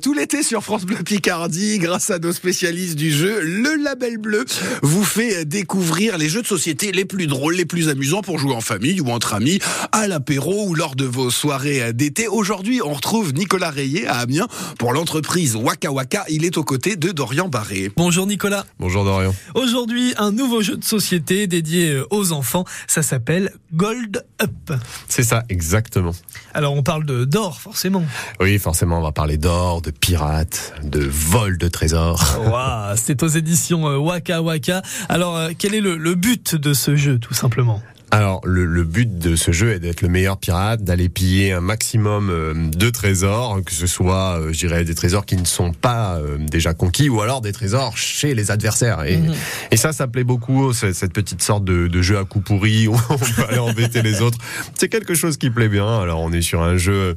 Tout l'été sur France Bleu Picardie, grâce à nos spécialistes du jeu, le Label Bleu vous fait découvrir les jeux de société les plus drôles, les plus amusants pour jouer en famille ou entre amis, à l'apéro ou lors de vos soirées d'été. Aujourd'hui, on retrouve Nicolas Rayet à Amiens pour l'entreprise Waka Waka. Il est aux côtés de Dorian Barré. Bonjour Nicolas. Bonjour Dorian. Aujourd'hui, un nouveau jeu de société dédié aux enfants. Ça s'appelle Gold Up. C'est ça, exactement. Alors on parle de d'or, forcément. Oui, forcément, on va parler d'or, pirates, de vol de trésors. Waouh, c'est aux éditions euh, Waka Waka. Alors, euh, quel est le but de ce jeu, tout simplement? Alors, le, le but de ce jeu est d'être le meilleur pirate, d'aller piller un maximum euh, de trésors, que ce soit, euh, je dirais, des trésors qui ne sont pas euh, déjà conquis, ou alors des trésors chez les adversaires. Et, Mhm. et ça, ça plaît beaucoup, cette, petite sorte de, de jeu à coups pourris où on peut aller embêter les autres. C'est quelque chose qui plaît bien. Alors, on est sur un jeu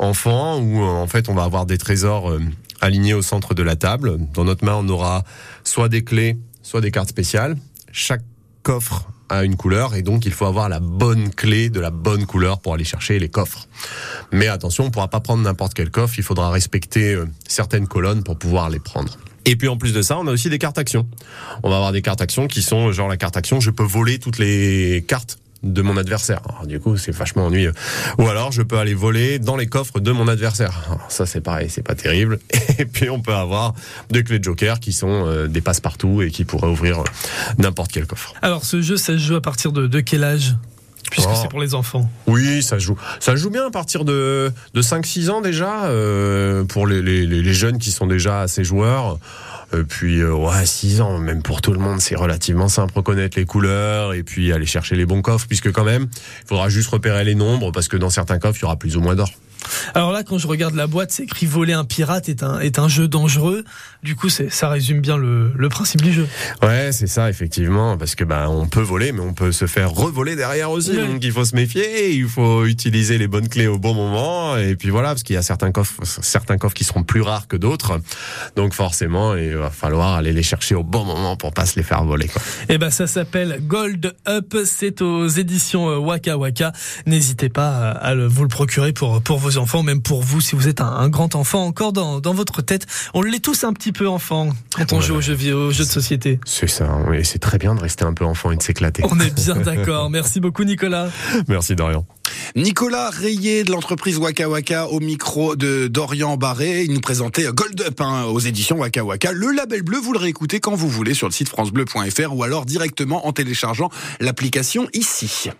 enfant où, en fait, on va avoir des trésors alignés au centre de la table. Dans notre main, on aura soit des clés, soit des cartes spéciales. Chaque coffre a une couleur et donc il faut avoir la bonne clé de la bonne couleur pour aller chercher les coffres. Mais attention, on ne pourra pas prendre n'importe quel coffre, il faudra respecter euh, certaines colonnes pour pouvoir les prendre. Et puis en plus de ça, on a aussi des cartes actions. On va avoir des cartes actions qui sont genre la carte action, je peux voler toutes les cartes de mon adversaire. Alors, du coup, c'est vachement ennuyeux. Ou alors, je peux aller voler dans les coffres de mon adversaire. Alors, ça, c'est pareil, c'est pas terrible. Et puis, on peut avoir des clés de joker qui sont euh, des passe-partout et qui pourraient ouvrir euh, n'importe quel coffre. Alors, ce jeu, ça se joue à partir de, de quel âge? Puisque Oh. c'est pour les enfants. Oui, ça joue. Ça joue bien à partir de, de 5-6 ans déjà, euh, pour les les jeunes qui sont déjà assez joueurs. Et puis, euh, ouais, 6 ans, même pour tout le monde, c'est relativement simple. Reconnaître les couleurs et puis aller chercher les bons coffres, puisque quand même, il faudra juste repérer les nombres, parce que dans certains coffres, il y aura plus ou moins d'or. Alors là, quand je regarde la boîte, c'est écrit voler un pirate est un, est un jeu dangereux. Du coup, ça résume bien le, le principe du jeu. Ouais, c'est ça, effectivement, parce que ben on peut voler, mais on peut se faire revoler derrière aussi. Oui. Donc il faut se méfier, il faut utiliser les bonnes clés au bon moment, et puis voilà, parce qu'il y a certains coffres, certains coffres qui seront plus rares que d'autres. Donc forcément, il va falloir aller les chercher au bon moment pour pas se les faire voler. Quoi. Eh ben, ça s'appelle Gold Up. C'est aux éditions euh, Waka Waka. N'hésitez pas à le- vous le procurer pour, pour vos enfants, même pour vous, si vous êtes un, un grand enfant encore dans, dans votre tête. On l'est tous un petit peu enfant quand on Ouais. joue aux jeux, vi- aux jeux de société. C'est ça, et c'est très bien de rester un peu enfant et de s'éclater. On est bien d'accord. Merci beaucoup, Nicolas. Merci Dorian. Nicolas Rayet de l'entreprise Waka Waka au micro de Dorian Barré. Il nous présentait Gold Up hein, aux éditions Waka Waka. Le label bleu, vous le réécoutez quand vous voulez sur le site francebleu.fr ou alors directement en téléchargeant l'application ici.